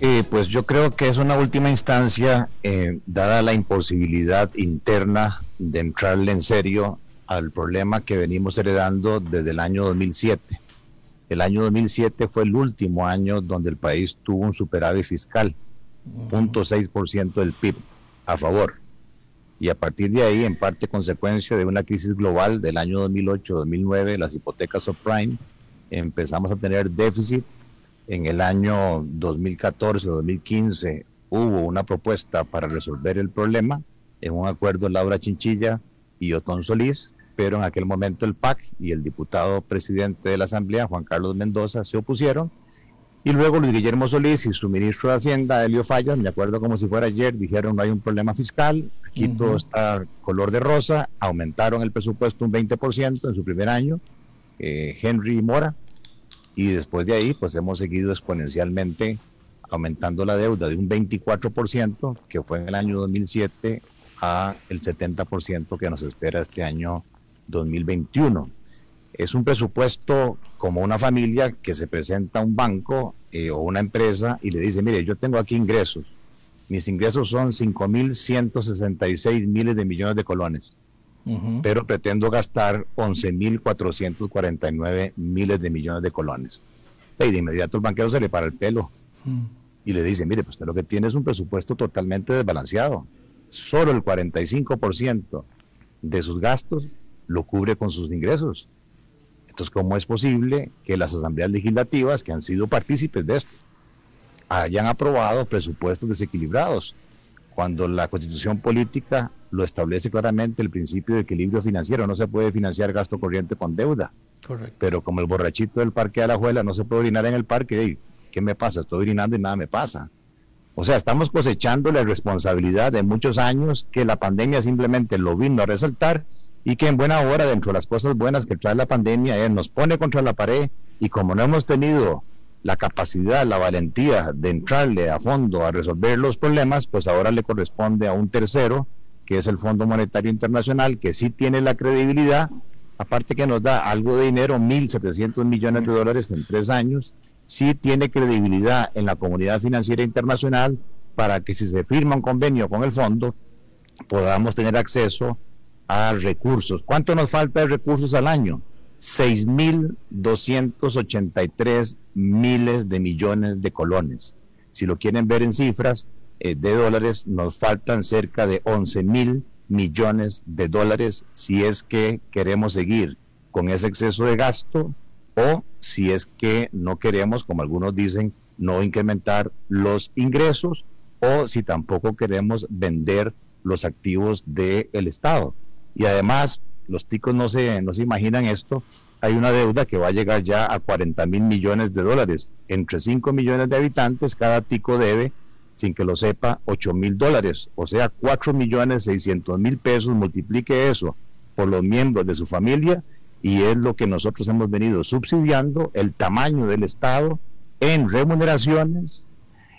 Eh, pues yo creo que es una última instancia, eh, dada la imposibilidad interna de entrarle en serio al problema que venimos heredando desde el año 2007. El año 2007 fue el último año donde el país tuvo un superávit fiscal, 0.6% del PIB a favor. Y a partir de ahí, en parte consecuencia de una crisis global del año 2008-2009, las hipotecas subprime, empezamos a tener déficit en el año 2014-2015 hubo una propuesta para resolver el problema en un acuerdo Laura Chinchilla y Otón Solís, pero en aquel momento el PAC y el diputado presidente de la Asamblea, Juan Carlos Mendoza, se opusieron. Y luego Luis Guillermo Solís y su ministro de Hacienda, Elio Fallas, me acuerdo como si fuera ayer, dijeron no hay un problema fiscal, aquí todo está color de rosa, aumentaron el presupuesto un 20% en su primer año, eh, Henry Mora, y después de ahí pues hemos seguido exponencialmente aumentando la deuda de un 24% que fue en el año 2007 a el 70% que nos espera este año 2021. Es un presupuesto como una familia que se presenta a un banco eh, o una empresa y le dice, mire, yo tengo aquí ingresos. Mis ingresos son 5.166 miles de millones de colones pero pretendo gastar 11.449 miles de millones de colones. Y de inmediato el banquero se le para el pelo y le dice, mire, pues usted lo que tiene es un presupuesto totalmente desbalanceado. Solo el 45% de sus gastos lo cubre con sus ingresos. Entonces, ¿cómo es posible que las asambleas legislativas que han sido partícipes de esto hayan aprobado presupuestos desequilibrados? Cuando la constitución política lo establece claramente el principio de equilibrio financiero. No se puede financiar gasto corriente con deuda. Correcto. Pero como el borrachito del parque de la juela no se puede orinar en el parque, ¿qué me pasa? Estoy orinando y nada me pasa. O sea, estamos cosechando la responsabilidad de muchos años que la pandemia simplemente lo vino a resaltar y que en buena hora, dentro de las cosas buenas que trae la pandemia, él nos pone contra la pared y como no hemos tenido la capacidad, la valentía de entrarle a fondo a resolver los problemas, pues ahora le corresponde a un tercero que es el Fondo Monetario Internacional, que sí tiene la credibilidad, aparte que nos da algo de dinero, 1.700 millones de dólares en tres años, sí tiene credibilidad en la comunidad financiera internacional para que si se firma un convenio con el fondo, podamos tener acceso a recursos. ¿Cuánto nos falta de recursos al año? 6.283 miles de millones de colones. Si lo quieren ver en cifras, eh, de dólares, nos faltan cerca de 11 mil millones de dólares si es que queremos seguir con ese exceso de gasto o si es que no queremos, como algunos dicen, no incrementar los ingresos o si tampoco queremos vender los activos del Estado. Y además, los ticos no se, no se imaginan esto, hay una deuda que va a llegar ya a 40 mil millones de dólares. Entre 5 millones de habitantes, cada tico debe sin que lo sepa, 8 mil dólares, o sea, 4 millones 600 mil pesos, multiplique eso por los miembros de su familia y es lo que nosotros hemos venido subsidiando, el tamaño del Estado en remuneraciones,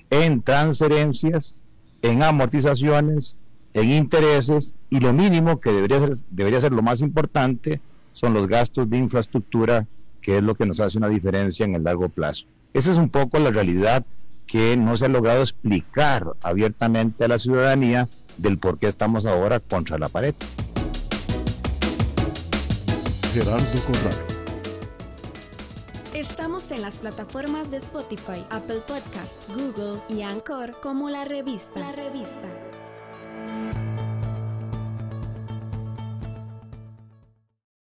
en transferencias, en amortizaciones, en intereses y lo mínimo que debería ser, debería ser lo más importante son los gastos de infraestructura, que es lo que nos hace una diferencia en el largo plazo. Esa es un poco la realidad que no se ha logrado explicar abiertamente a la ciudadanía del por qué estamos ahora contra la pared. Gerardo Corral. Estamos en las plataformas de Spotify, Apple Podcast, Google y Anchor como la revista. La revista.